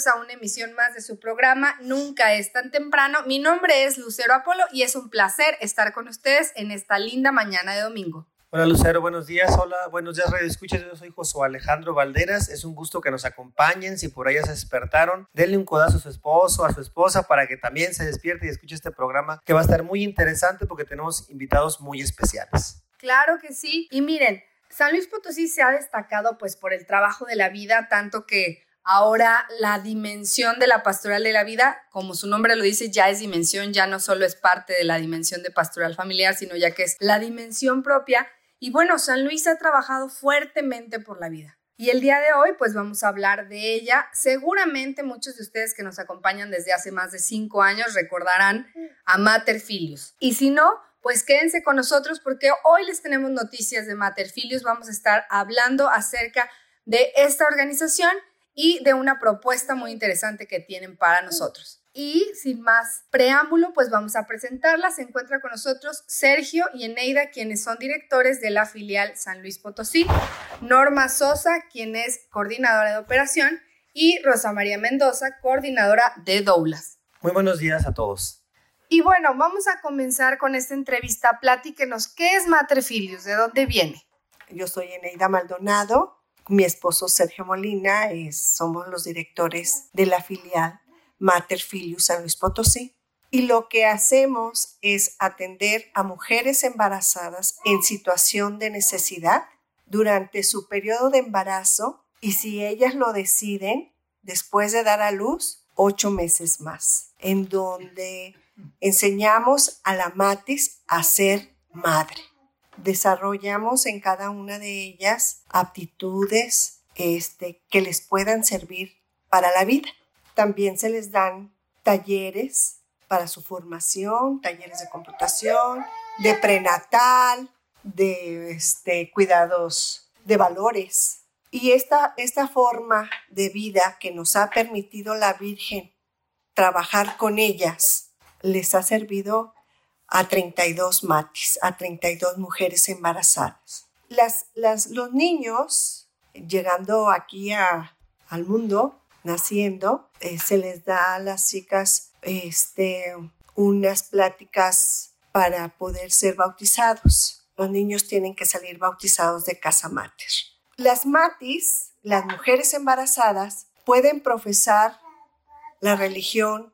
Bienvenidos a una emisión más de su programa Nunca es tan temprano. Mi nombre es Lucero Apolo y es un placer estar con ustedes en esta linda mañana de domingo. Hola Lucero, buenos días. Hola, buenos días Radio Escuchas. Yo soy Josué Alejandro Valderas. Es un gusto que nos acompañen. Si por ahí se despertaron, denle un codazo a su esposo, a su esposa para que también se despierte y escuche este programa que va a estar muy interesante porque tenemos invitados muy especiales. Claro que sí. Y miren, San Luis Potosí se ha destacado pues por el trabajo de la vida, tanto que ahora la dimensión de la pastoral de la vida, como su nombre lo dice, ya es dimensión, ya no solo es parte de la dimensión de pastoral familiar, sino ya que es la dimensión propia. Y bueno, San Luis ha trabajado fuertemente por la vida. Y el día de hoy, pues vamos a hablar de ella. Seguramente muchos de ustedes que nos acompañan desde hace más de cinco años recordarán a Mater Filius. Y si no, pues quédense con nosotros porque hoy les tenemos noticias de Mater Filius. Vamos a estar hablando acerca de esta organización y de una propuesta muy interesante que tienen para nosotros. Y sin más preámbulo, pues vamos a presentarla. Se encuentra con nosotros Sergio y Eneida, quienes son directores de la filial San Luis Potosí, Norma Sosa, quien es coordinadora de operación, y Rosa María Mendoza, coordinadora de Doulas. Muy buenos días a todos. Y bueno, vamos a comenzar con esta entrevista. Platíquenos, ¿qué es Mater Filius? ¿De dónde viene? Yo soy Eneida Maldonado, mi esposo Sergio Molina, es- somos los directores de la filial Mater Filius San Luis Potosí. Y lo que hacemos es atender a mujeres embarazadas en situación de necesidad durante su periodo de embarazo y si ellas lo deciden, después de dar a luz, ocho meses más, en donde enseñamos a la matis a ser madre desarrollamos en cada una de ellas aptitudes este, que les puedan servir para la vida. También se les dan talleres para su formación, talleres de computación, de prenatal, de este, cuidados de valores. Y esta, esta forma de vida que nos ha permitido la Virgen trabajar con ellas, les ha servido a 32 matis, a 32 mujeres embarazadas. Las, las, los niños, llegando aquí a, al mundo, naciendo, eh, se les da a las chicas este, unas pláticas para poder ser bautizados. Los niños tienen que salir bautizados de casa mater. Las matis, las mujeres embarazadas, pueden profesar la religión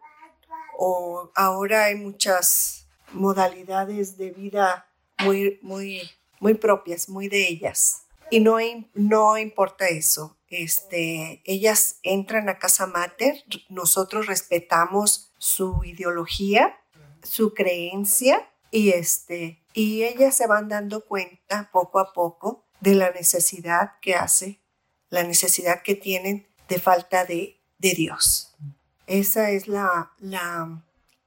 o ahora hay muchas modalidades de vida muy, muy, muy propias, muy de ellas. Y no, no importa eso. Este, ellas entran a casa mater, nosotros respetamos su ideología, su creencia y, este, y ellas se van dando cuenta poco a poco de la necesidad que hace, la necesidad que tienen de falta de, de Dios. Esa es la, la,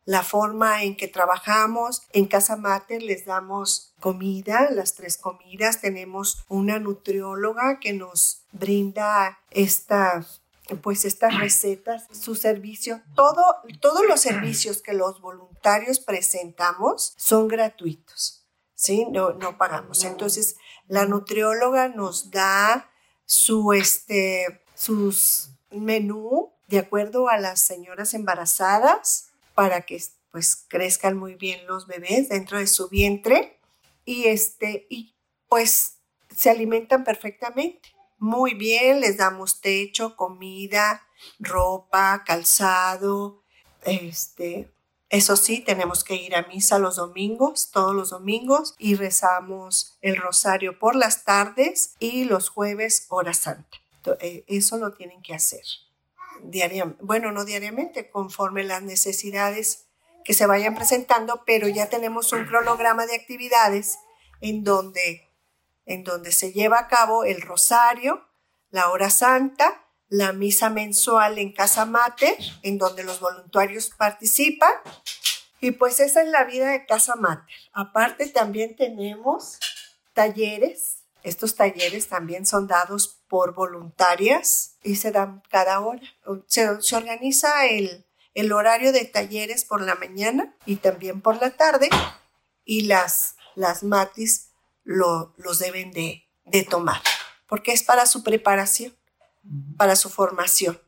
la forma en que trabajamos. En Casa Mater les damos comida, las tres comidas. Tenemos una nutrióloga que nos brinda estas pues estas recetas, su servicio, todo, todos los servicios que los voluntarios presentamos son gratuitos, ¿sí? No, no pagamos. Entonces, la nutrióloga nos da su, este, sus menú de acuerdo a las señoras embarazadas para que pues crezcan muy bien los bebés dentro de su vientre y este y pues se alimentan perfectamente. Muy bien, les damos techo, comida, ropa, calzado. Este, eso sí, tenemos que ir a misa los domingos, todos los domingos, y rezamos el rosario por las tardes y los jueves hora santa. Eh, eso lo tienen que hacer diariamente, bueno, no diariamente, conforme las necesidades que se vayan presentando, pero ya tenemos un cronograma de actividades en donde, en donde se lleva a cabo el rosario, la hora santa, la misa mensual en Casa Mater, en donde los voluntarios participan. Y pues esa es la vida de Casa Mater. Aparte también tenemos talleres. Estos talleres también son dados por voluntarias y se dan cada hora. Se, se organiza el, el horario de talleres por la mañana y también por la tarde y las, las matis lo, los deben de, de tomar porque es para su preparación, para su formación.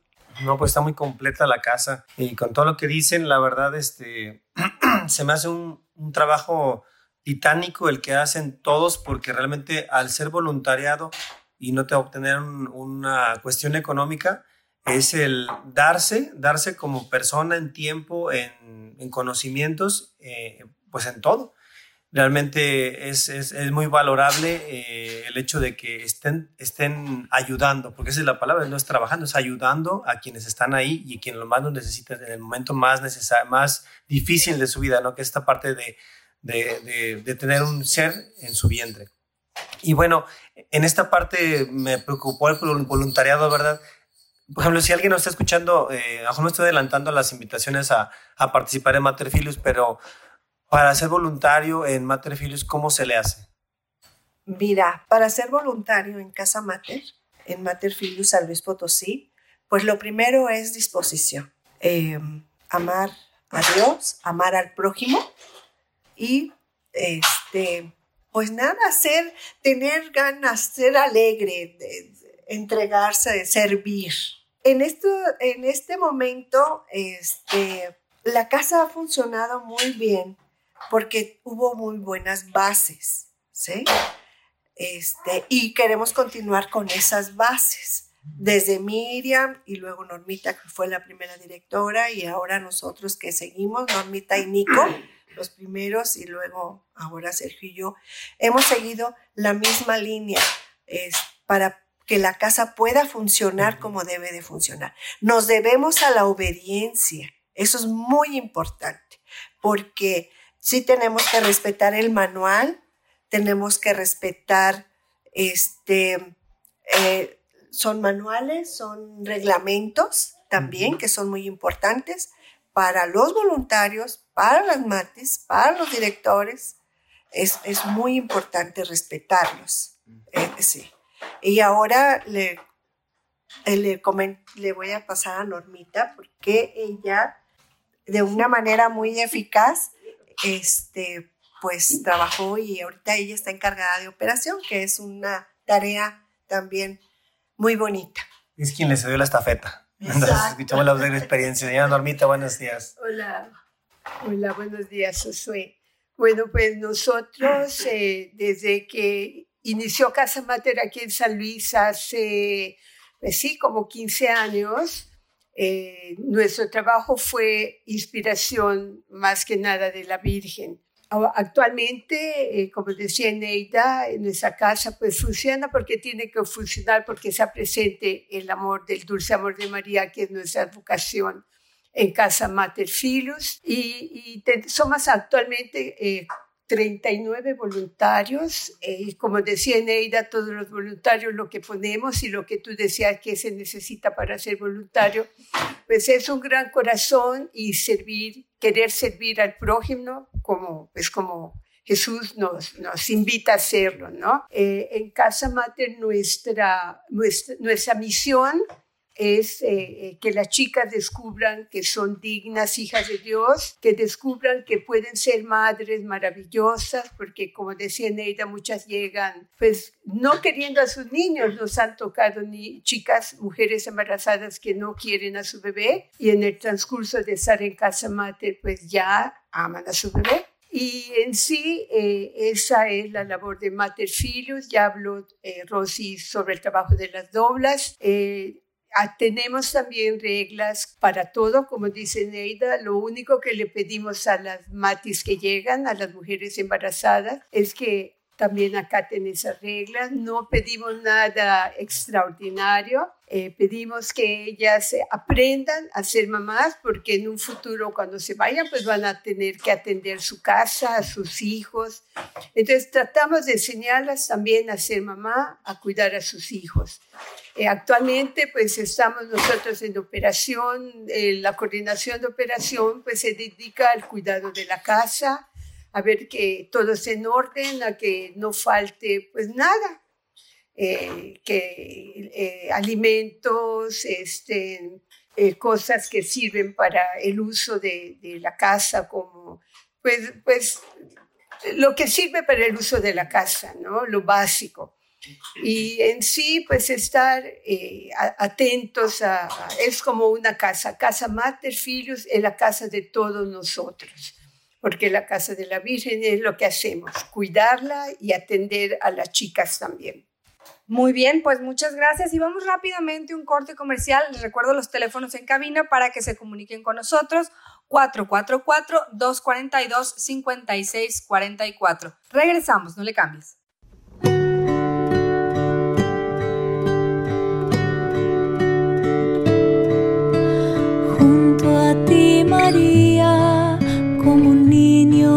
No, pues está muy completa la casa y con todo lo que dicen, la verdad, este, se me hace un, un trabajo titánico el que hacen todos porque realmente al ser voluntariado y no te obtener un, una cuestión económica, es el darse, darse como persona en tiempo, en, en conocimientos, eh, pues en todo. Realmente es, es, es muy valorable eh, el hecho de que estén, estén ayudando, porque esa es la palabra, no es trabajando, es ayudando a quienes están ahí y quienes lo más lo necesitan en el momento más, necesario, más difícil de su vida, ¿no? que es esta parte de, de, de, de tener un ser en su vientre. Y bueno, en esta parte me preocupó el voluntariado, ¿verdad? Por ejemplo, si alguien nos está escuchando, eh, a me estoy adelantando las invitaciones a, participar en Materfilius, pero para ser voluntario en Mater Filius, ¿cómo se le hace? Mira, para ser voluntario en Casa Mater, en Mater Filius San Luis Potosí, pues lo primero es disposición. Eh, amar a Dios, amar al prójimo y este, pues nada, ser, tener ganas, ser alegre, de, de entregarse, servir. En, esto, en este momento, este, la casa ha funcionado muy bien porque hubo muy buenas bases, ¿sí? Este, y queremos continuar con esas bases. Desde Miriam y luego Normita, que fue la primera directora, y ahora nosotros que seguimos, Normita y Nico, los primeros, y luego ahora Sergio y yo, hemos seguido la misma línea es, para que la casa pueda funcionar como debe de funcionar. Nos debemos a la obediencia, eso es muy importante, porque sí tenemos que respetar el manual, tenemos que respetar, este, eh, son manuales, son reglamentos también que son muy importantes para los voluntarios, para las mates, para los directores. Es, es muy importante respetarlos. Eh, sí. Y ahora le, eh, le, le voy a pasar a Normita porque ella, de una manera muy eficaz, este, pues trabajó y ahorita ella está encargada de operación, que es una tarea también muy bonita. Es quien le cedió la estafeta. Entonces, escuchamos la de experiencia. Señora Normita, buenos días. Hola, hola, buenos días, Josué. Bueno, pues nosotros, eh, desde que inició Casa Mater aquí en San Luis hace, pues sí, como 15 años, eh, nuestro trabajo fue inspiración más que nada de la Virgen. Actualmente, eh, como decía Neida, en nuestra casa pues funciona porque tiene que funcionar porque está presente el amor del dulce amor de María, que es nuestra vocación en Casa Mater Filus. Y, y somos actualmente eh, 39 voluntarios. Eh, como decía Neida, todos los voluntarios lo que ponemos y lo que tú decías que se necesita para ser voluntario, pues es un gran corazón y servir, querer servir al prójimo como, pues como Jesús nos, nos invita a hacerlo, ¿no? Eh, en Casa Mater nuestra, nuestra misión es eh, que las chicas descubran que son dignas hijas de Dios, que descubran que pueden ser madres maravillosas, porque como decía Neida, muchas llegan pues no queriendo a sus niños, nos han tocado ni chicas, mujeres embarazadas que no quieren a su bebé y en el transcurso de estar en casa mater pues ya aman a su bebé Y en sí, eh, esa es la labor de Mater Filius. Ya habló eh, Rosy sobre el trabajo de las doblas. Eh, tenemos también reglas para todo, como dice Neida. Lo único que le pedimos a las matis que llegan, a las mujeres embarazadas, es que también acaten esas reglas. No pedimos nada extraordinario. Eh, pedimos que ellas aprendan a ser mamás porque en un futuro cuando se vayan pues van a tener que atender su casa, a sus hijos. Entonces tratamos de enseñarlas también a ser mamá, a cuidar a sus hijos. Eh, actualmente pues estamos nosotros en operación, eh, la coordinación de operación pues se dedica al cuidado de la casa, a ver que todo esté en orden, a que no falte pues nada, eh, que eh, alimentos, este, eh, cosas que sirven para el uso de, la casa, como pues, pues lo que sirve para el uso de la casa, ¿no? Lo básico. Y en sí, pues estar atentos a, a, es como una casa, casa Mater Filius es la casa de todos nosotros porque la Casa de la Virgen es lo que hacemos, cuidarla y atender a las chicas también. Muy bien, pues muchas gracias y vamos rápidamente a un corte comercial. Les recuerdo los teléfonos en cabina para que se comuniquen con nosotros. 444-242-5644. Regresamos, no le cambies.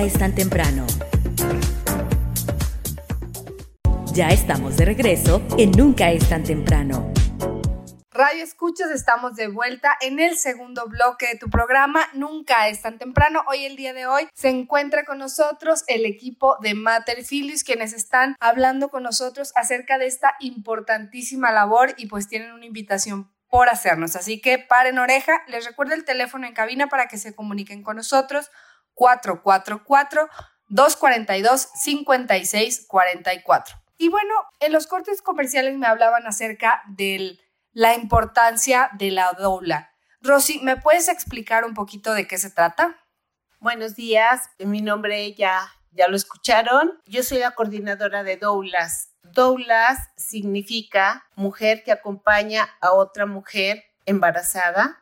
Es tan temprano. Ya estamos de regreso en Nunca es tan temprano. Radio Escuchas, estamos de vuelta en el segundo bloque de tu programa. Nunca es tan temprano. Hoy, el día de hoy, se encuentra con nosotros el equipo de Mater Filius, quienes están hablando con nosotros acerca de esta importantísima labor y pues tienen una invitación por hacernos. Así que paren oreja. Les recuerdo el teléfono en cabina para que se comuniquen con nosotros. 444 242-5644. Y bueno, en los cortes comerciales me hablaban acerca de la importancia de la doula. Rosy, ¿me puedes explicar un poquito de qué se trata? Buenos días, mi nombre ya, ya lo escucharon. Yo soy la coordinadora de doulas. Doulas significa mujer que acompaña a otra mujer embarazada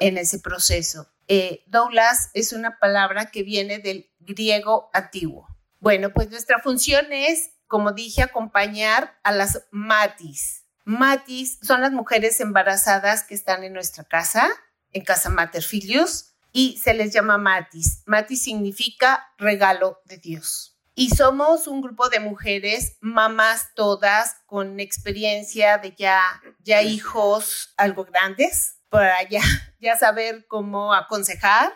en ese proceso. Eh, doulas es una palabra que viene del griego antiguo. Bueno, pues nuestra función es, como dije, acompañar a las matis. Matis son las mujeres embarazadas que están en nuestra casa, en casa Mater Filius, y se les llama matis. Matis significa regalo de Dios. Y somos un grupo de mujeres, mamás todas, con experiencia de ya, ya hijos algo grandes, para ya, ya saber cómo aconsejar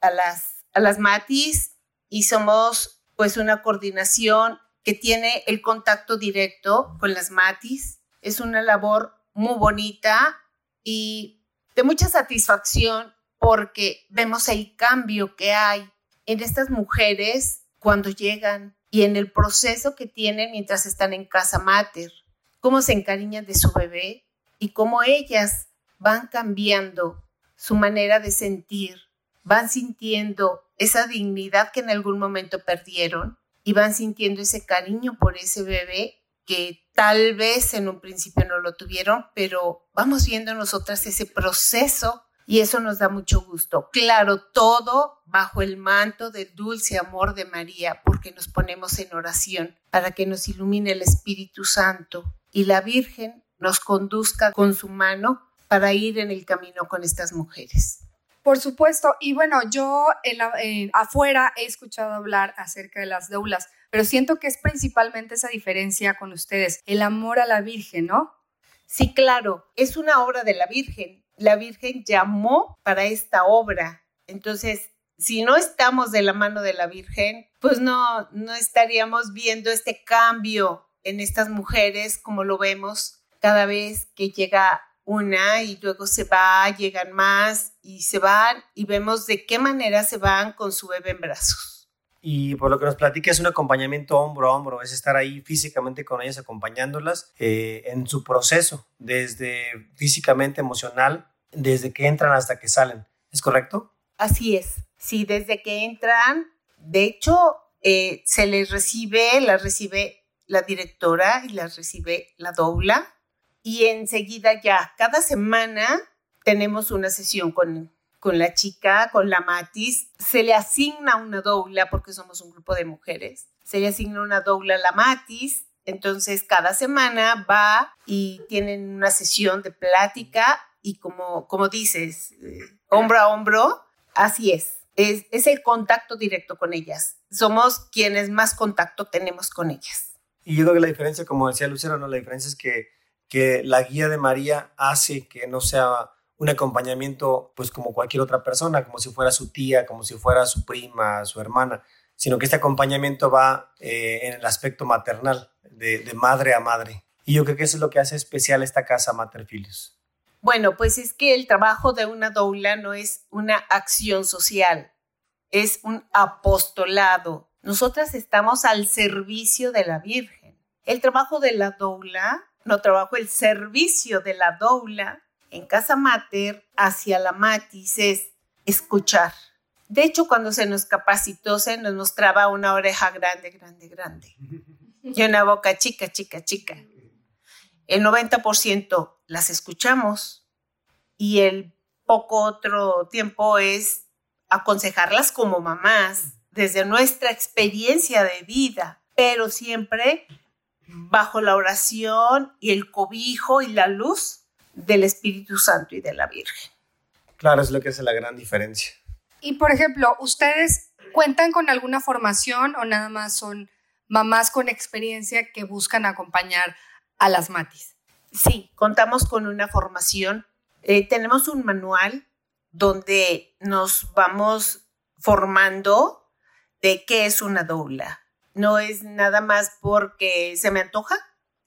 a las, a las matis. Y somos pues una coordinación que tiene el contacto directo con las matis. Es una labor muy bonita y de mucha satisfacción porque vemos el cambio que hay en estas mujeres cuando llegan y en el proceso que tienen mientras están en casa mater, cómo se encariñan de su bebé y cómo ellas van cambiando su manera de sentir, van sintiendo esa dignidad que en algún momento perdieron y van sintiendo ese cariño por ese bebé que tal vez en un principio no lo tuvieron, pero vamos viendo nosotras ese proceso y eso nos da mucho gusto. Claro, todo bajo el manto del dulce amor de María, porque nos ponemos en oración para que nos ilumine el Espíritu Santo y la Virgen nos conduzca con su mano para ir en el camino con estas mujeres. Por supuesto, y bueno, yo en la- afuera he escuchado hablar acerca de las doulas, pero siento que es principalmente esa diferencia con ustedes, el amor a la Virgen, ¿no? Sí, claro, es una obra de la Virgen. La Virgen llamó para esta obra. Entonces, si no estamos de la mano de la Virgen, pues no, no estaríamos viendo este cambio en estas mujeres como lo vemos cada vez que llega una y luego se va, llegan más y se van y vemos de qué manera se van con su bebé en brazos. Y por lo que nos platica es un acompañamiento hombro a hombro, es estar ahí físicamente con ellas, acompañándolas eh, en su proceso, desde físicamente, emocional, desde que entran hasta que salen. ¿Es correcto? Así es. Sí, desde que entran, de hecho, eh, se les recibe, las recibe la directora y las recibe la doula. Y enseguida ya, cada semana tenemos una sesión con, con la chica, con la Matis. Se le asigna una doula, porque somos un grupo de mujeres. Se le asigna una doula a la Matis. Entonces, cada semana va y tienen una sesión de plática y como, como dices, eh, hombro a hombro, así es. es. Es el contacto directo con ellas. Somos quienes más contacto tenemos con ellas. Y yo creo que la diferencia, como decía Lucero, ¿no? la diferencia es que, que la guía de María hace que no sea un acompañamiento pues como cualquier otra persona, como si fuera su tía, como si fuera su prima, su hermana, sino que este acompañamiento va eh, en el aspecto maternal, de, madre a madre. Y yo creo que eso es lo que hace especial esta casa Mater Filius. Bueno, pues es que el trabajo de una doula no es una acción social, es un apostolado. Nosotras estamos al servicio de la Virgen. El trabajo de la doula, no trabajo, el servicio de la doula en casa mater hacia la matis es escuchar. De hecho, cuando se nos capacitó, se nos mostraba una oreja grande, grande, grande. Y una boca chica, chica, chica. El 90% las escuchamos y el poco otro tiempo es aconsejarlas como mamás desde nuestra experiencia de vida, pero siempre bajo la oración y el cobijo y la luz del Espíritu Santo y de la Virgen. Claro, es lo que hace la gran diferencia. Y por ejemplo, ¿ustedes cuentan con alguna formación o nada más son mamás con experiencia que buscan acompañar a las matis? Sí, contamos con una formación. Eh, tenemos un manual donde nos vamos formando de qué es una doula. No es nada más porque se me antoja,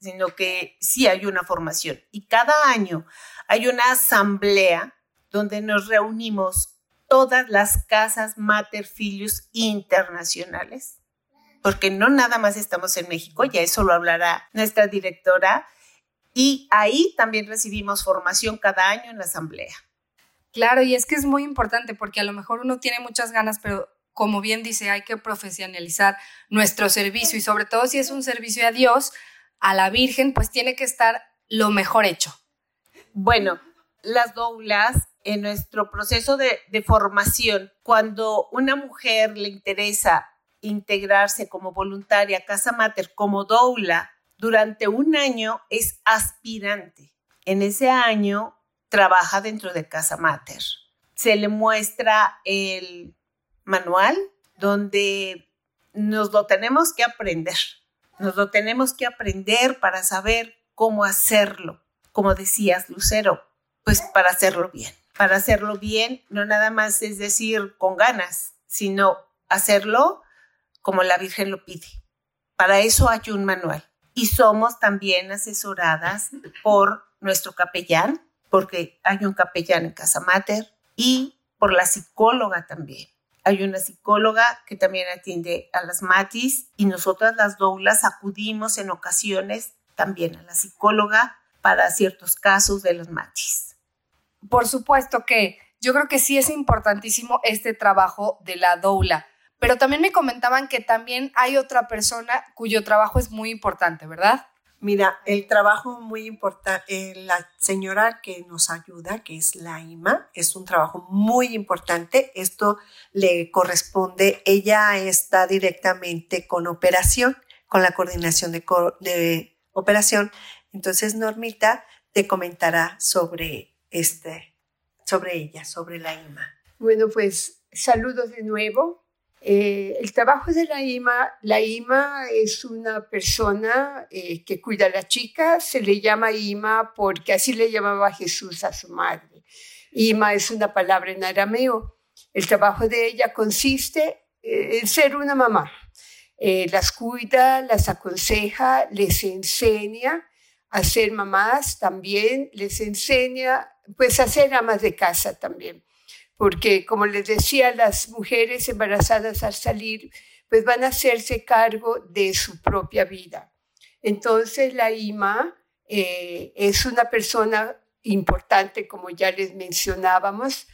sino que sí hay una formación. Y cada año hay una asamblea donde nos reunimos todas las casas Mater Filius internacionales porque no nada más estamos en México, ya eso lo hablará nuestra directora, y ahí también recibimos formación cada año en la asamblea. Claro, y es que es muy importante porque a lo mejor uno tiene muchas ganas, pero como bien dice, hay que profesionalizar nuestro servicio y sobre todo si es un servicio a Dios, a la Virgen, pues tiene que estar lo mejor hecho. Bueno, las doulas en nuestro proceso de, de formación, cuando una mujer le interesa integrarse como voluntaria a Casa Mater como doula durante un año es aspirante. En ese año trabaja dentro de Casa Mater. Se le muestra el manual donde nos lo tenemos que aprender. Nos lo tenemos que aprender para saber cómo hacerlo. Como decías, Lucero, pues para hacerlo bien. Para hacerlo bien, no nada más es decir con ganas, sino hacerlo como la Virgen lo pide. Para eso hay un manual. Y somos también asesoradas por nuestro capellán, porque hay un capellán en Casa Mater, y por la psicóloga también. Hay una psicóloga que también atiende a las matis y nosotras las doulas acudimos en ocasiones también a la psicóloga para ciertos casos de los matis. Por supuesto que yo creo que sí es importantísimo este trabajo de la doula, pero también me comentaban que también hay otra persona cuyo trabajo es muy importante, ¿verdad? Mira, el trabajo muy importante, la señora que nos ayuda, que es la IMA, es un trabajo muy importante. Esto le corresponde, ella está directamente con operación, con la coordinación de, de operación. Entonces, Normita te comentará sobre este, sobre ella, sobre la IMA. Bueno, pues saludos de nuevo. Eh, el trabajo de la IMA, la IMA es una persona eh, que cuida a la chica, se le llama IMA porque así le llamaba Jesús a su madre. IMA es una palabra en arameo. El trabajo de ella consiste eh, en ser una mamá. las cuida, las aconseja, les enseña a ser mamás también, les enseña pues a ser amas de casa también porque como les decía, las mujeres embarazadas al salir, pues van a hacerse cargo de su propia vida. Entonces la IMA eh, es una persona importante, como ya les mencionábamos,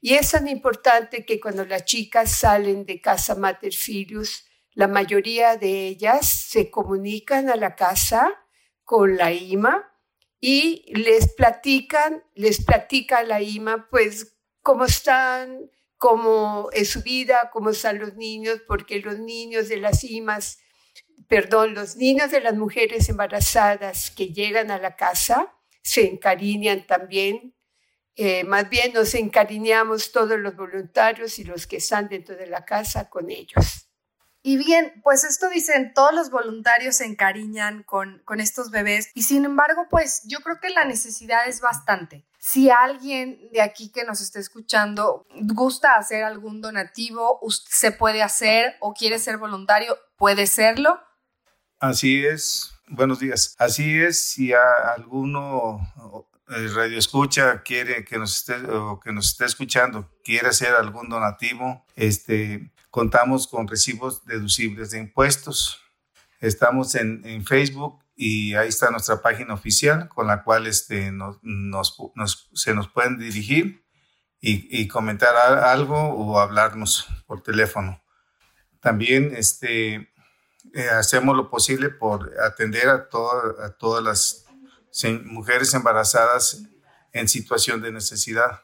y es tan importante que cuando las chicas salen de casa Mater Filius, la mayoría de ellas se comunican a la casa con la IMA y les platican, les platica la IMA, pues cómo están, cómo es su vida, cómo están los niños, porque los niños de las IMAS, perdón, los niños de las mujeres embarazadas que llegan a la casa se encariñan también. Eh, más bien nos encariñamos todos los voluntarios y los que están dentro de la casa con ellos. Y bien, pues esto dicen, todos los voluntarios se encariñan con, con estos bebés y sin embargo, pues yo creo que la necesidad es bastante. Si alguien de aquí que nos esté escuchando gusta hacer algún donativo, se puede hacer o quiere ser voluntario, puede serlo. Así es. Buenos días. Así es, si a alguno el radio escucha quiere que nos esté o que nos esté escuchando quiere hacer algún donativo, este contamos con recibos deducibles de impuestos. Estamos en, en Facebook y ahí está nuestra página oficial con la cual este, nos, nos, se nos pueden dirigir y, y, comentar algo o hablarnos por teléfono. También este, eh, hacemos lo posible por atender a, a todas las mujeres embarazadas en situación de necesidad,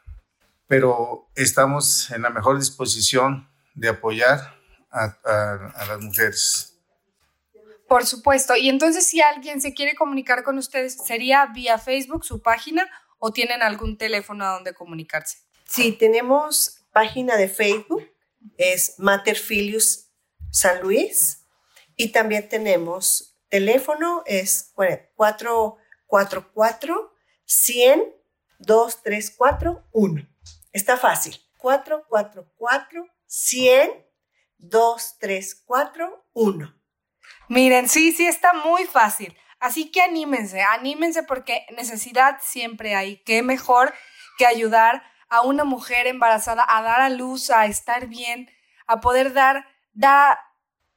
pero estamos en la mejor disposición de apoyar a, a las mujeres. Por supuesto. Y entonces, si alguien se quiere comunicar con ustedes, ¿sería vía Facebook, su página, o tienen algún teléfono a donde comunicarse? Sí, tenemos página de Facebook, es Mater Filius San Luis, y también tenemos teléfono, es 444 100 2341. Está fácil. 444 100 2341. Miren, sí, sí, está muy fácil. Así que anímense, anímense porque necesidad siempre hay. Qué mejor que ayudar a una mujer embarazada a dar a luz, a estar bien, a poder dar,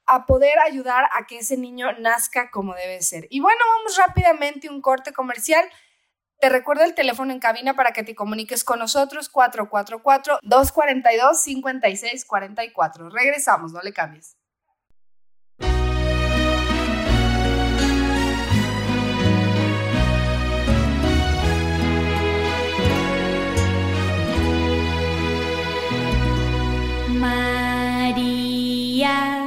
a poder ayudar a que ese niño nazca como debe ser. Y bueno, vamos rápidamente a un corte comercial. Te recuerdo el teléfono en cabina para que te comuniques con nosotros, 444-242-5644. Regresamos, no le cambies. María,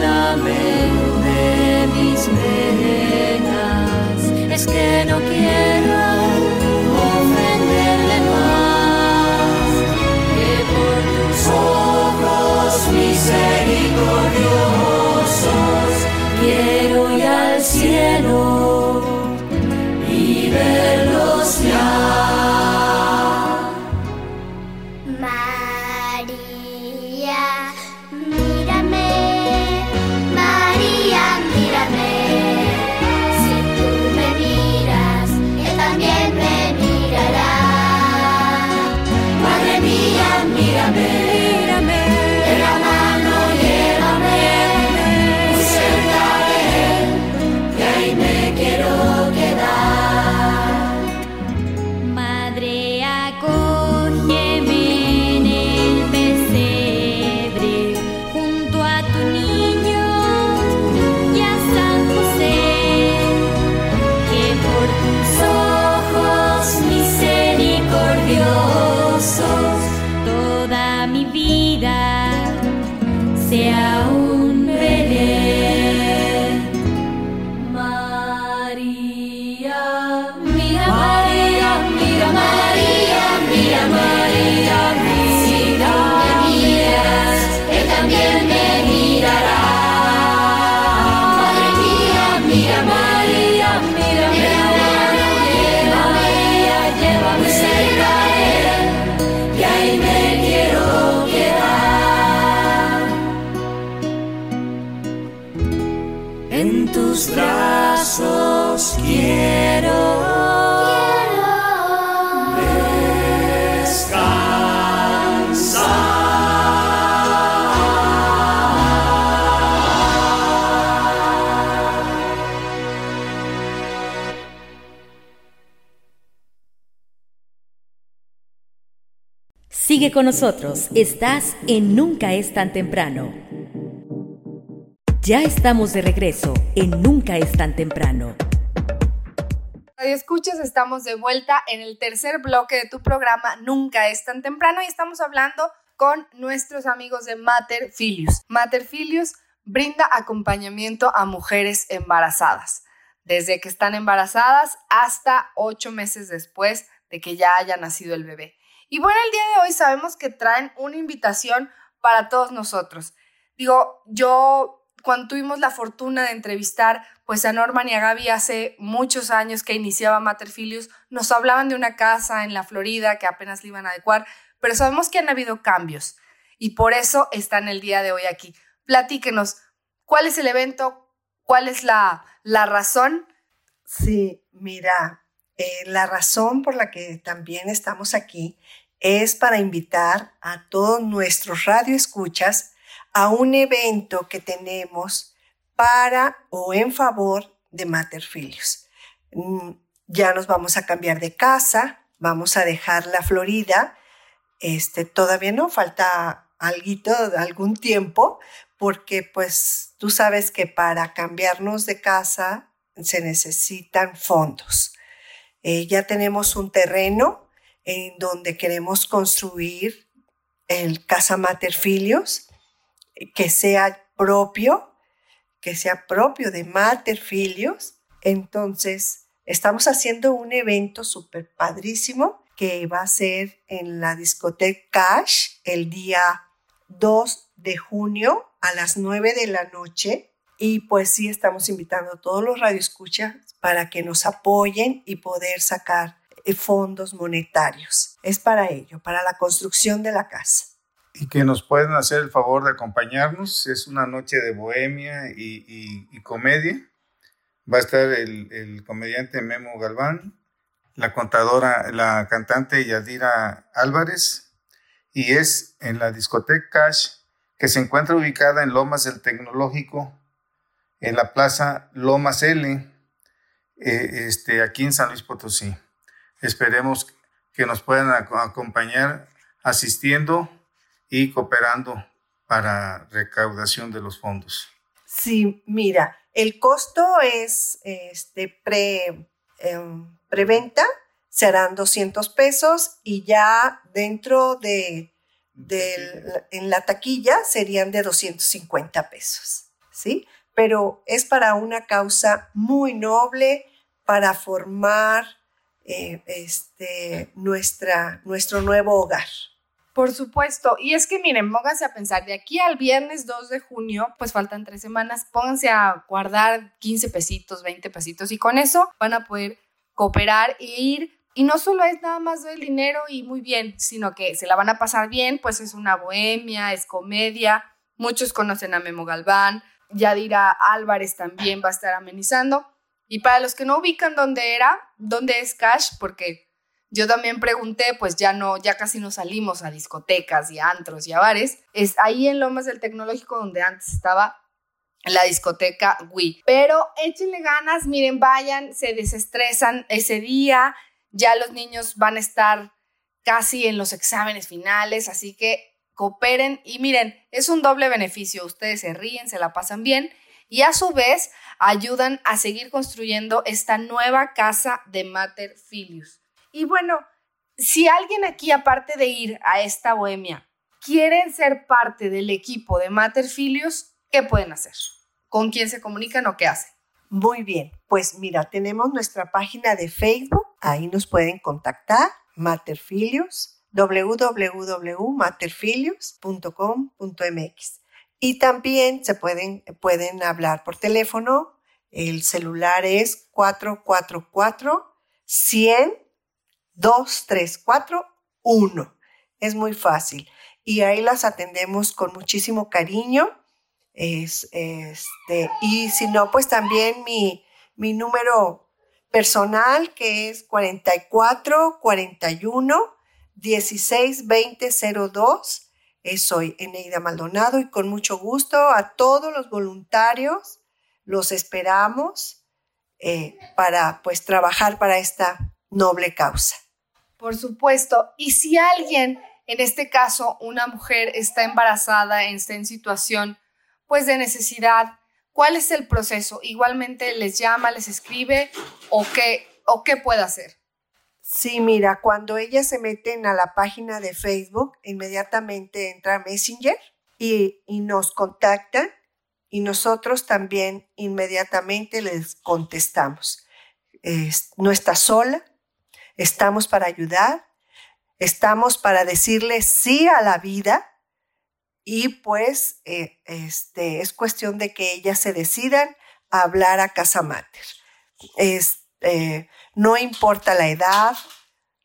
que no quiero Sigue con nosotros, estás en Nunca es tan temprano. Ya estamos de regreso en Nunca es tan temprano. Radio escuchas, estamos de vuelta en el tercer bloque de tu programa Nunca es tan temprano y estamos hablando con nuestros amigos de Mater Filius. Mater Filius brinda acompañamiento a mujeres embarazadas, desde que están embarazadas hasta ocho meses después de que ya haya nacido el bebé. Y bueno, el día de hoy sabemos que traen una invitación para todos nosotros. Digo, yo cuando tuvimos la fortuna de entrevistar pues a Norman y a Gaby hace muchos años que iniciaba Materfilius, nos hablaban de una casa en la Florida que apenas le iban a adecuar, pero sabemos que han habido cambios y por eso están el día de hoy aquí. Platíquenos, ¿cuál es el evento? ¿Cuál es la, la razón? Sí, mira, eh, la razón por la que también estamos aquí es para invitar a todos nuestros radioescuchas a un evento que tenemos para o en favor de Materfilios. Mm, Ya nos vamos a cambiar de casa, vamos a dejar la Florida. Este, todavía no falta alguito, algún tiempo, porque pues tú sabes que para cambiarnos de casa se necesitan fondos. Eh, ya tenemos un terreno en donde queremos construir el Casa Mater Filios, que sea propio, que sea propio de Mater Filios. Entonces, estamos haciendo un evento súper padrísimo que va a ser en la discoteca Cash el día 2 de junio a las 9 de la noche. Y pues sí, estamos invitando a todos los radioescuchas para que nos apoyen y poder sacar fondos monetarios. Es para ello, para la construcción de la casa. y que nos pueden hacer el favor de acompañarnos. Es una noche de bohemia y, y- comedia. Va a estar el, el comediante Memo Galván, la contadora, la cantante Yadira Álvarez, y es en la discoteca Cash, que se encuentra ubicada en Lomas del Tecnológico, en la plaza Lomas L, eh, este, aquí en San Luis Potosí. Esperemos que nos puedan ac- acompañar asistiendo y cooperando para recaudación de los fondos. Sí, mira, el costo es este pre em, preventa serán 200 pesos y ya dentro de en la taquilla serían de 250 pesos, ¿sí? Pero es para una causa muy noble para formar eh, este, nuestra, nuestro nuevo hogar. Por supuesto. Y es que miren, pónganse a pensar, de aquí al viernes 2 de junio, pues faltan tres semanas, pónganse a guardar 15 pesitos, 20 pesitos y con eso van a poder cooperar e ir. Y no solo es nada más del dinero y muy bien, sino que se la van a pasar bien, pues es una bohemia, es comedia. Muchos conocen a Memo Galván, Yadira Álvarez también va a estar amenizando. Y para los que no ubican dónde era, dónde es Cash, porque yo también pregunté, pues ya no, ya casi no salimos a discotecas y a antros y a bares. Es ahí en Lomas del Tecnológico donde antes estaba la discoteca Wii. Pero échenle ganas, miren, vayan, se desestresan ese día. Ya los niños van a estar casi en los exámenes finales, así que cooperen y miren, es un doble beneficio. Ustedes se ríen, se la pasan bien y a su vez ayudan a seguir construyendo esta nueva casa de Mater Filius. Y bueno, si alguien aquí, aparte de ir a esta bohemia, quieren ser parte del equipo de Mater Filius, ¿qué pueden hacer? ¿Con quién se comunican o qué hacen? Muy bien, pues mira, tenemos nuestra página de Facebook, ahí nos pueden contactar, Materfilios, www.materfilios.com.mx. Y también se pueden, pueden hablar por teléfono, el celular es 444 100 2341. Es muy fácil. Y ahí las atendemos con muchísimo cariño. Es, este, y si no, pues también mi, mi número personal que es 44 41 16 20 02. Eh, soy Eneida Maldonado y con mucho gusto a todos los voluntarios los esperamos eh, para pues trabajar para esta noble causa. Por supuesto. Y si alguien, en este caso una mujer, está embarazada, está en situación pues de necesidad, ¿cuál es el proceso? Igualmente les llama, les escribe o qué, o qué puede hacer. Sí, mira, cuando ellas se meten a la página de Facebook, inmediatamente entra Messenger y, nos contactan y nosotros también inmediatamente les contestamos. Es- no está sola, estamos para ayudar, estamos para decirle sí a la vida y pues eh, este, es cuestión de que ellas se decidan a hablar a Casa Mater. Es, eh, no importa la edad,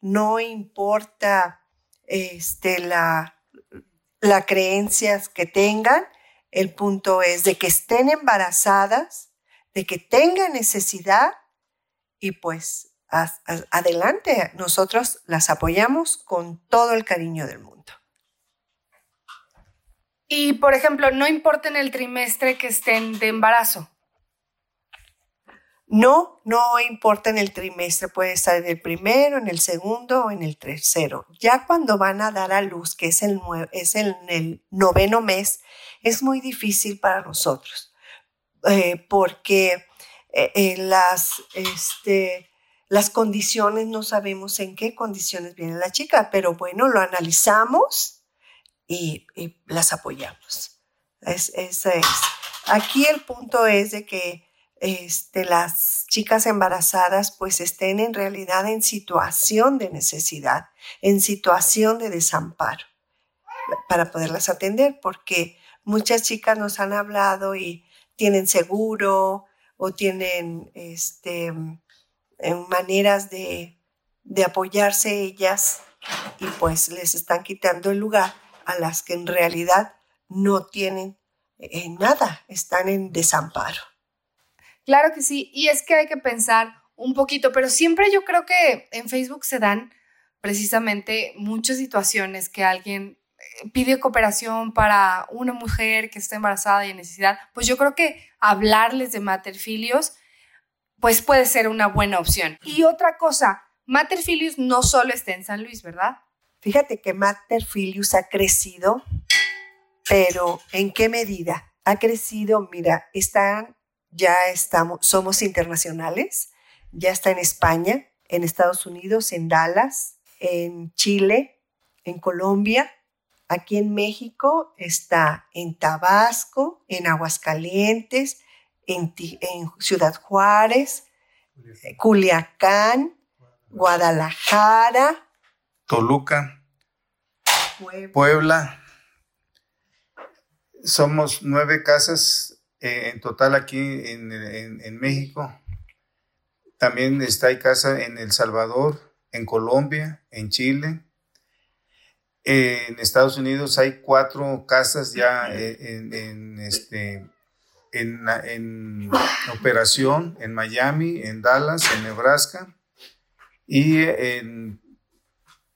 no importa este, la, la creencias que tengan, el punto es de que estén embarazadas, de que tengan necesidad y pues adelante, nosotros las apoyamos con todo el cariño del mundo. Y, por ejemplo, no importa en el trimestre que estén de embarazo. No, no importa en el trimestre, puede estar en el primero, en el segundo o en el tercero. Ya cuando van a dar a luz, que es, el, es el, noveno mes, es muy difícil para nosotros, eh, porque eh, eh, las, este, las condiciones, no sabemos en qué condiciones viene la chica, pero bueno, lo analizamos y, las apoyamos. Es, es. Aquí el punto es de que este, las chicas embarazadas pues estén en realidad en situación de necesidad, en situación de desamparo para poderlas atender, porque muchas chicas nos han hablado y tienen seguro o tienen este, maneras de, de apoyarse ellas y pues les están quitando el lugar a las que en realidad no tienen eh, nada, están en desamparo. Claro que sí, y es que hay que pensar un poquito, pero siempre yo creo que en Facebook se dan precisamente muchas situaciones que alguien eh, pide cooperación para una mujer que está embarazada y en necesidad, pues yo creo que hablarles de materfilios pues puede ser una buena opción. Y otra cosa, materfilios no solo está en San Luis, ¿verdad? Fíjate que Mater Filius ha crecido, pero ¿en qué medida? Ha crecido, mira, están, ya estamos, somos internacionales, ya está en España, en Estados Unidos, en Dallas, en Chile, en Colombia, aquí en México, está en Tabasco, en Aguascalientes, en, Ciudad Juárez, Culiacán, Guadalajara, Toluca, Puebla. Puebla. Somos nueve casas eh, en total aquí en, en- en México. También está hay casa en El Salvador, en Colombia, en Chile. Eh, en Estados Unidos hay cuatro casas ya eh, en, en, este, en, en operación, en Miami, en Dallas, en Nebraska y en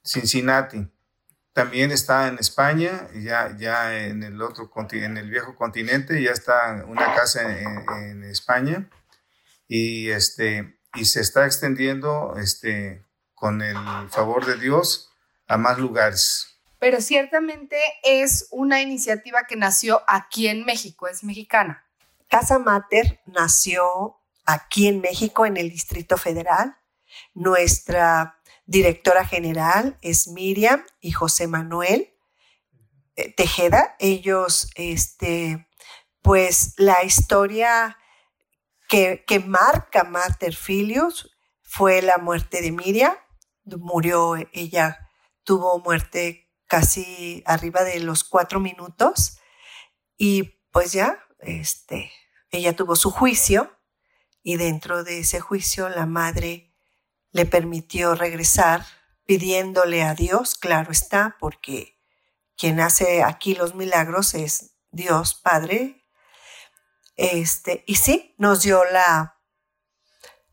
Cincinnati. También está en España, ya, ya en el otro en el viejo continente, ya está una casa en, en España y este y se está extendiendo este con el favor de Dios a más lugares. Pero ciertamente es una iniciativa que nació aquí en México, es mexicana. Casa Mater nació aquí en México, en el Distrito Federal. Nuestra directora general es Miriam y José Manuel eh, Tejeda. Ellos, este, pues la historia que, que marca Mater Filius fue la muerte de Miriam. Murió ella, tuvo muerte casi arriba de los cuatro minutos y pues ya, este, ella tuvo su juicio y dentro de ese juicio la madre le permitió regresar pidiéndole a Dios, claro está, porque quien hace aquí los milagros es Dios Padre. Este, y sí, nos dio la,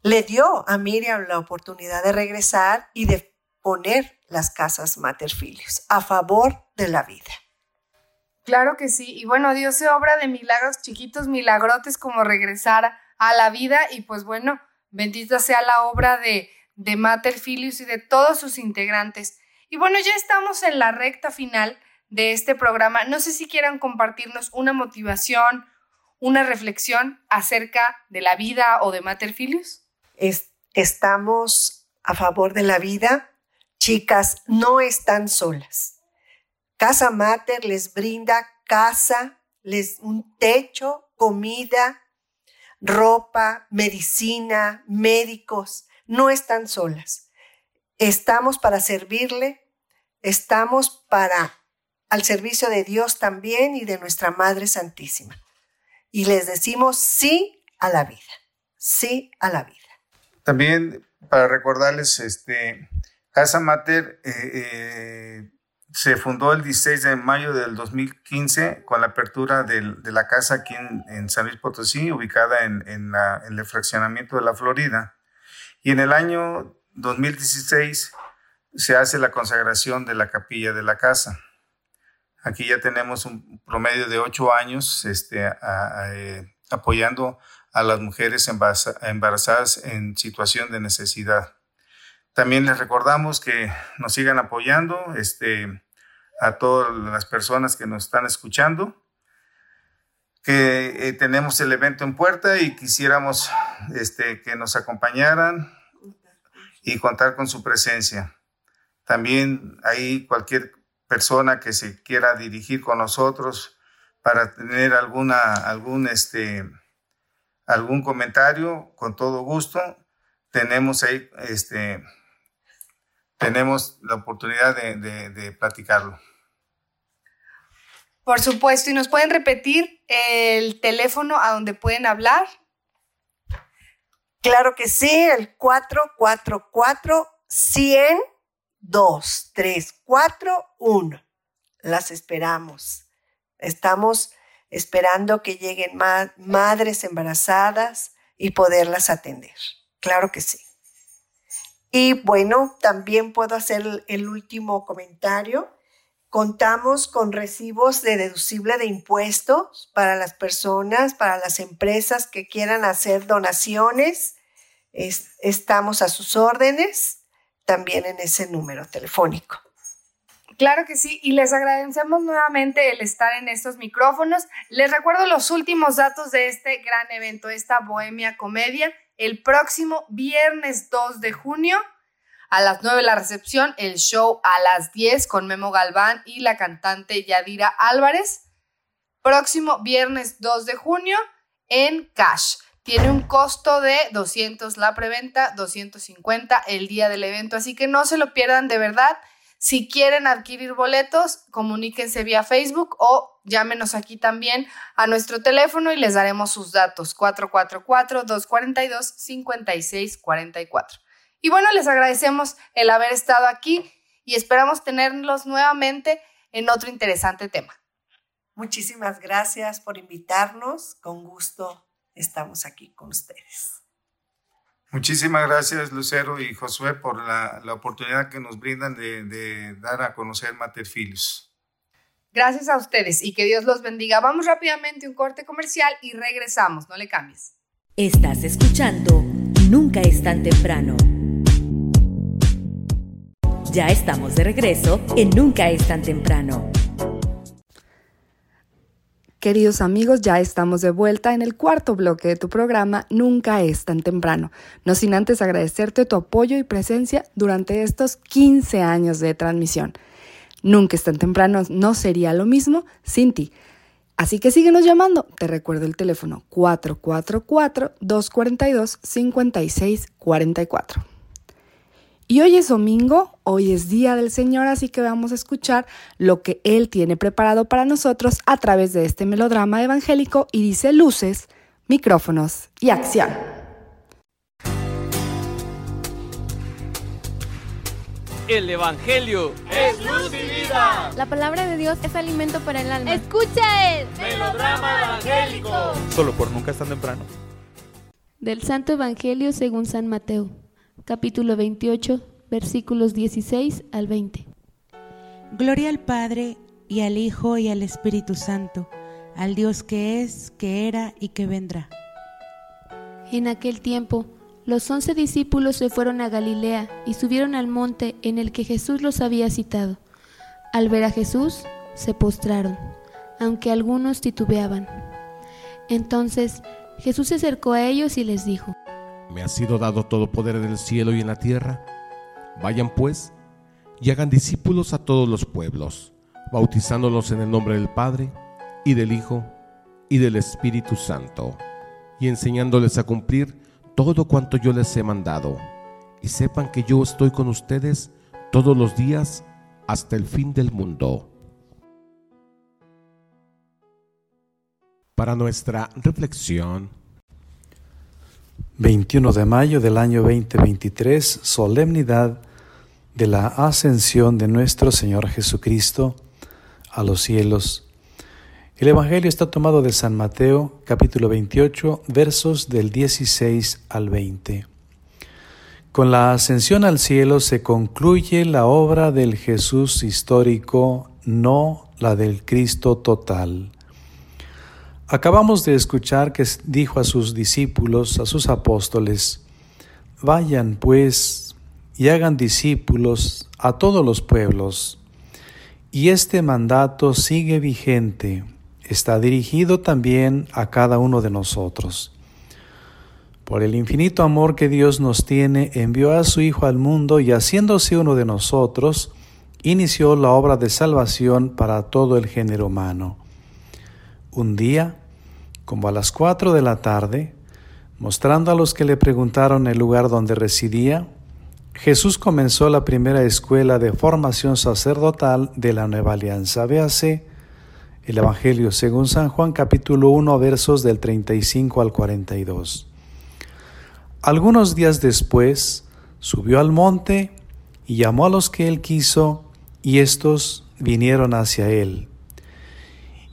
le dio a Miriam la oportunidad de regresar y de poner las casas materfilios a favor de la vida. Claro que sí. Y bueno, Dios se obra de milagros chiquitos, milagrotes como regresar a la vida. Y pues bueno, bendita sea la obra de, de Mater Filius y de todos sus integrantes. Y bueno, ya estamos en la recta final de este programa. No sé si quieran compartirnos una motivación, una reflexión acerca de la vida o de Mater Filius. Es- estamos a favor de la vida. Chicas, no están solas. Casa Mater les brinda casa, les un techo, comida, ropa, medicina, médicos. No están solas. Estamos para servirle, estamos para al servicio de Dios también y de nuestra Madre Santísima. Y les decimos sí a la vida, sí a la vida. También para recordarles, este, Casa Mater eh, eh, se fundó el 16 de mayo del 2015 con la apertura de la casa aquí en, San Luis Potosí, ubicada en el fraccionamiento de la Florida. Y en el año 2016 se hace la consagración de la capilla de la casa. Aquí ya tenemos un promedio de ocho años este, eh, apoyando a las mujeres embaraza- embarazadas en situación de necesidad. También les recordamos que nos sigan apoyando este, a todas las personas que nos están escuchando, que eh, tenemos el evento en puerta y quisiéramos este, que nos acompañaran y contar con su presencia. También ahí cualquier persona que se quiera dirigir con nosotros para tener alguna, algún, este, algún comentario, con todo gusto, tenemos ahí, este, tenemos la oportunidad de, de- de platicarlo. Por supuesto, y nos pueden repetir el teléfono a donde pueden hablar. Claro que sí, el 444 100 2 3 4 1. Las esperamos. Estamos esperando que lleguen ma- madres embarazadas y poderlas atender. Claro que sí. Y bueno, también puedo hacer el último comentario. Contamos con recibos de deducible de impuestos para las personas, para las empresas que quieran hacer donaciones. Es- estamos a sus órdenes también en ese número telefónico. Claro que sí, y les agradecemos nuevamente el estar en estos micrófonos. Les recuerdo los últimos datos de este gran evento, esta Bohemia Comedia, el próximo viernes 2 de junio a las 9 la recepción, el show a las 10 con Memo Galván y la cantante Yadira Álvarez. Próximo viernes 2 de junio en Cash. Tiene un costo de 200 la preventa, 250 el día del evento, así que no se lo pierdan de verdad. Si quieren adquirir boletos, comuníquense vía Facebook o llámenos aquí también a nuestro teléfono y les daremos sus datos 444-242-5644. Y bueno, les agradecemos el haber estado aquí y esperamos tenerlos nuevamente en otro interesante tema. Muchísimas gracias por invitarnos. Con gusto estamos aquí con ustedes. Muchísimas gracias, Lucero y Josué, por la, la oportunidad que nos brindan de, de dar a conocer Mater Filius. Gracias a ustedes y que Dios los bendiga. Vamos rápidamente a un corte comercial y regresamos. No le cambies. Estás escuchando Nunca es tan temprano. Ya estamos de regreso en Nunca es tan temprano. Queridos amigos, ya estamos de vuelta en el cuarto bloque de tu programa Nunca es tan temprano. No sin antes agradecerte tu apoyo y presencia durante estos 15 años de transmisión. Nunca es tan temprano no sería lo mismo sin ti. Así que síguenos llamando. Te recuerdo el teléfono 444-242-5644. Y hoy es domingo, hoy es Día del Señor, así que vamos a escuchar lo que Él tiene preparado para nosotros a través de este melodrama evangélico y dice luces, micrófonos y acción. El Evangelio es luz y vida. La palabra de Dios es alimento para el alma. Escucha el Melodrama evangélico. Solo por nunca es tan temprano. Del Santo Evangelio según San Mateo, capítulo 28, versículos 16 al 20. Gloria al Padre y al Hijo y al Espíritu Santo, al Dios que es, que era y que vendrá. En aquel tiempo, los once discípulos se fueron a Galilea y subieron al monte en el que Jesús los había citado. Al ver a Jesús, se postraron, aunque algunos titubeaban. Entonces Jesús se acercó a ellos y les dijo, Me ha sido dado todo poder en el cielo y en la tierra. Vayan pues y hagan discípulos a todos los pueblos, bautizándolos en el nombre del Padre y del Hijo y del Espíritu Santo, y enseñándoles a cumplir todo cuanto yo les he mandado. Y sepan que yo estoy con ustedes todos los días hasta el fin del mundo. Para nuestra reflexión, 21 de mayo del año 2023, solemnidad de la ascensión de nuestro Señor Jesucristo a los cielos. El Evangelio está tomado de San Mateo, capítulo 28, versos del 16 al 20. Con la ascensión al cielo se concluye la obra del Jesús histórico, no la del Cristo total. Acabamos de escuchar que dijo a sus discípulos, a sus apóstoles, Vayan pues y hagan discípulos a todos los pueblos. Y este mandato sigue vigente, está dirigido también a cada uno de nosotros. Por el infinito amor que Dios nos tiene, envió a su Hijo al mundo y haciéndose uno de nosotros, inició la obra de salvación para todo el género humano. Un día, como a las cuatro de la tarde, Mostrando a los que le preguntaron el lugar donde residía, Jesús comenzó la primera escuela de formación sacerdotal de la nueva alianza. Véase el Evangelio según San Juan capítulo 1 versos del 35 al 42. Algunos días después subió al monte y llamó a los que él quiso y estos vinieron hacia él.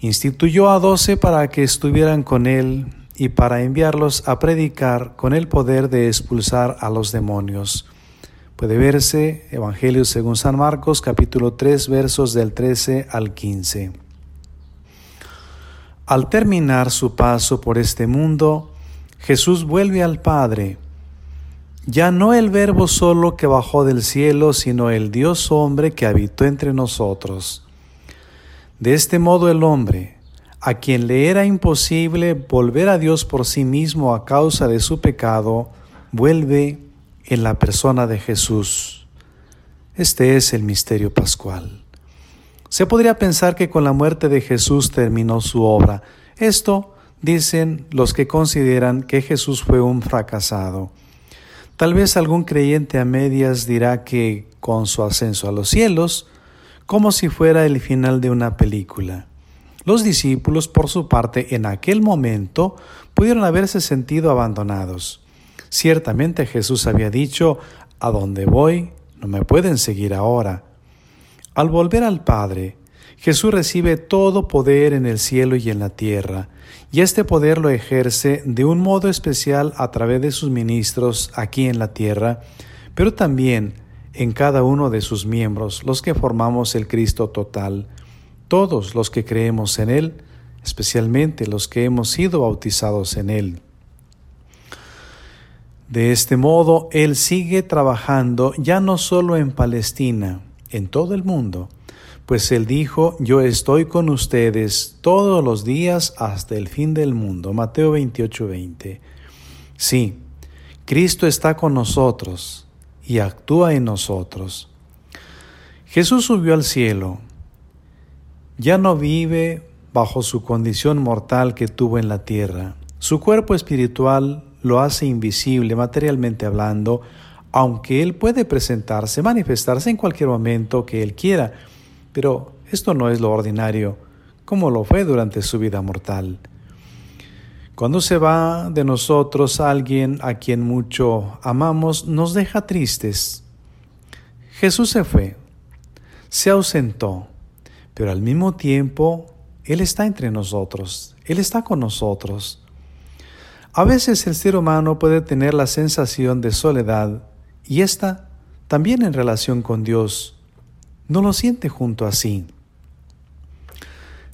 Instituyó a doce para que estuvieran con él y para enviarlos a predicar con el poder de expulsar a los demonios. Puede verse Evangelio según San Marcos capítulo 3 versos del 13 al 15. Al terminar su paso por este mundo, Jesús vuelve al Padre, ya no el Verbo solo que bajó del cielo, sino el Dios hombre que habitó entre nosotros. De este modo el hombre, a quien le era imposible volver a Dios por sí mismo a causa de su pecado, vuelve en la persona de Jesús. Este es el misterio pascual. Se podría pensar que con la muerte de Jesús terminó su obra. Esto dicen los que consideran que Jesús fue un fracasado. Tal vez algún creyente a medias dirá que con su ascenso a los cielos, como si fuera el final de una película. Los discípulos, por su parte, en aquel momento pudieron haberse sentido abandonados. Ciertamente Jesús había dicho, a donde voy, no me pueden seguir ahora. Al volver al Padre, Jesús recibe todo poder en el cielo y en la tierra, y este poder lo ejerce de un modo especial a través de sus ministros aquí en la tierra, pero también en cada uno de sus miembros, los que formamos el Cristo total todos los que creemos en Él, especialmente los que hemos sido bautizados en Él. De este modo, Él sigue trabajando ya no solo en Palestina, en todo el mundo, pues Él dijo, yo estoy con ustedes todos los días hasta el fin del mundo. Mateo 28, 20. Sí, Cristo está con nosotros y actúa en nosotros. Jesús subió al cielo, ya no vive bajo su condición mortal que tuvo en la tierra. Su cuerpo espiritual lo hace invisible materialmente hablando, aunque Él puede presentarse, manifestarse en cualquier momento que Él quiera, pero esto no es lo ordinario, como lo fue durante su vida mortal. Cuando se va de nosotros alguien a quien mucho amamos, nos deja tristes. Jesús se fue, se ausentó, pero al mismo tiempo Él está entre nosotros, Él está con nosotros. A veces el ser humano puede tener la sensación de soledad y esta también en relación con Dios. No lo siente junto a sí.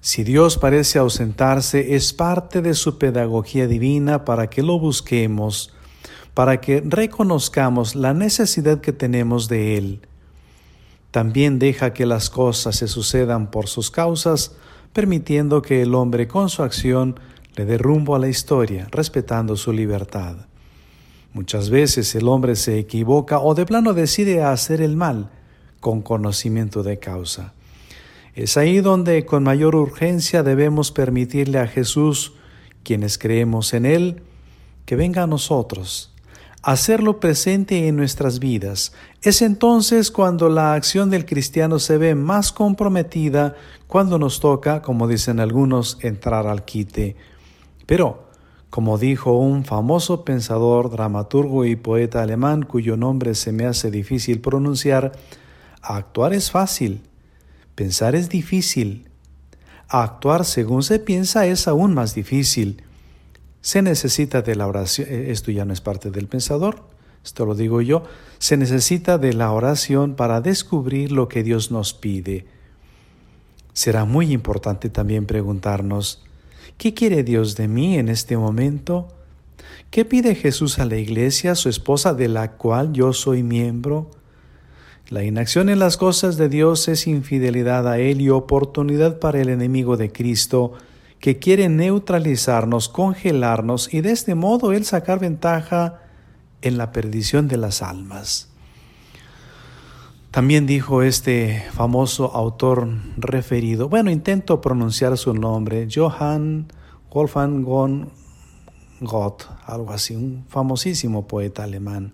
Si Dios parece ausentarse, es parte de su pedagogía divina para que lo busquemos, para que reconozcamos la necesidad que tenemos de Él también deja que las cosas se sucedan por sus causas, permitiendo que el hombre con su acción le dé rumbo a la historia, respetando su libertad. Muchas veces el hombre se equivoca o de plano decide hacer el mal con conocimiento de causa. Es ahí donde con mayor urgencia debemos permitirle a Jesús, quienes creemos en Él, que venga a nosotros hacerlo presente en nuestras vidas. Es entonces cuando la acción del cristiano se ve más comprometida cuando nos toca, como dicen algunos, entrar al quite. Pero, como dijo un famoso pensador, dramaturgo y poeta alemán cuyo nombre se me hace difícil pronunciar, actuar es fácil, pensar es difícil, actuar según se piensa es aún más difícil. Se necesita de la oración, eh, esto ya no es parte del pensador, esto lo digo yo, se necesita de la oración para descubrir lo que Dios nos pide. Será muy importante también preguntarnos, ¿qué quiere Dios de mí en este momento? ¿Qué pide Jesús a la iglesia, su esposa de la cual yo soy miembro? La inacción en las cosas de Dios es infidelidad a Él y oportunidad para el enemigo de Cristo, que quiere neutralizarnos, congelarnos y de este modo Él sacar ventaja en la perdición de las almas. También dijo este famoso autor referido, bueno, intento pronunciar su nombre, Johann Wolfgang von Gott, algo así, un famosísimo poeta alemán.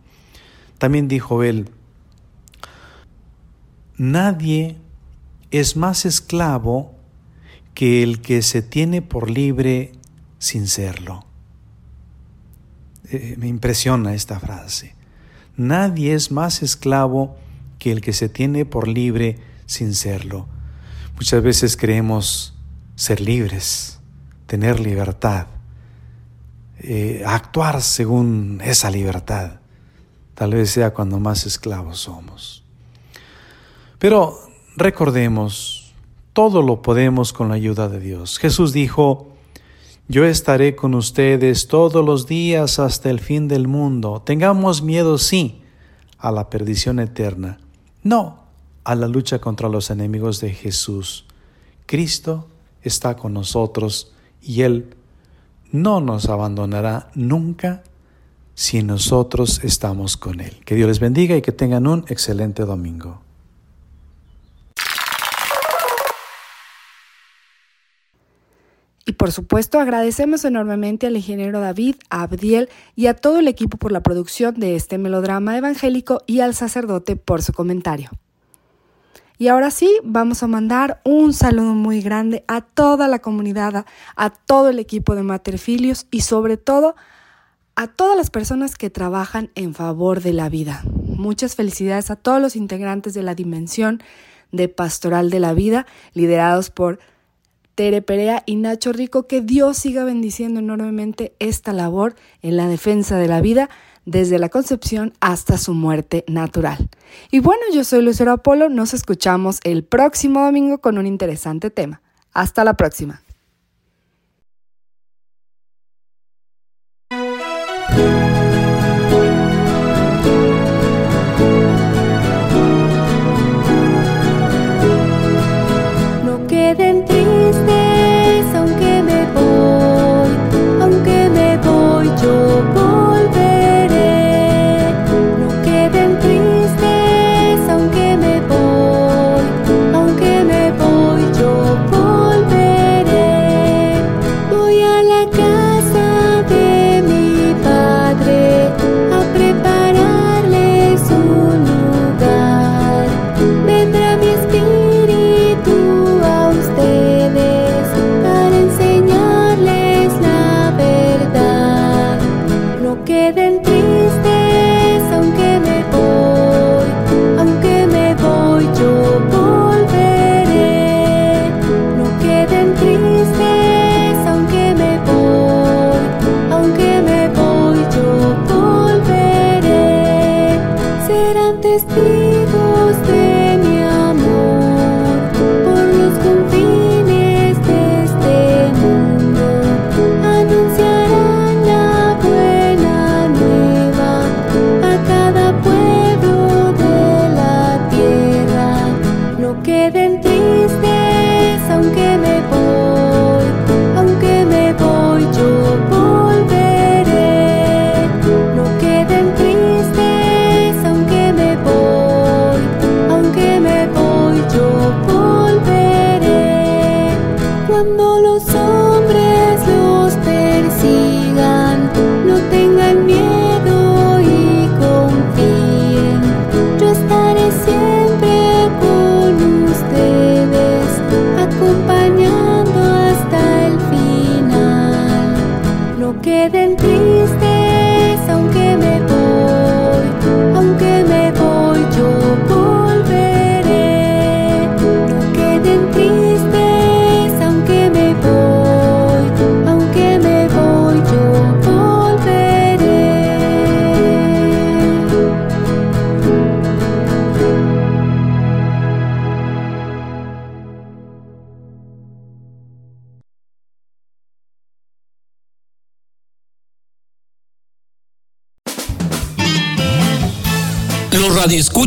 También dijo él, nadie es más esclavo que el que se tiene por libre sin serlo. Eh, me impresiona esta frase. Nadie es más esclavo que el que se tiene por libre sin serlo. Muchas veces creemos ser libres, tener libertad, eh, actuar según esa libertad. Tal vez sea cuando más esclavos somos. Pero recordemos, todo lo podemos con la ayuda de Dios. Jesús dijo, yo estaré con ustedes todos los días hasta el fin del mundo. Tengamos miedo, sí, a la perdición eterna, no a la lucha contra los enemigos de Jesús. Cristo está con nosotros y Él no nos abandonará nunca si nosotros estamos con Él. Que Dios les bendiga y que tengan un excelente domingo. Y por supuesto agradecemos enormemente al ingeniero David, a Abdiel y a todo el equipo por la producción de este melodrama evangélico y al sacerdote por su comentario. Y ahora sí, vamos a mandar un saludo muy grande a toda la comunidad, a, todo el equipo de Materfilios y sobre todo a todas las personas que trabajan en favor de la vida. Muchas felicidades a todos los integrantes de la dimensión de Pastoral de la Vida, liderados por Tere Perea y Nacho Rico, que Dios siga bendiciendo enormemente esta labor en la defensa de la vida desde la concepción hasta su muerte natural. Y bueno, yo soy Lucero Apolo, nos escuchamos el próximo domingo con un interesante tema. Hasta la próxima.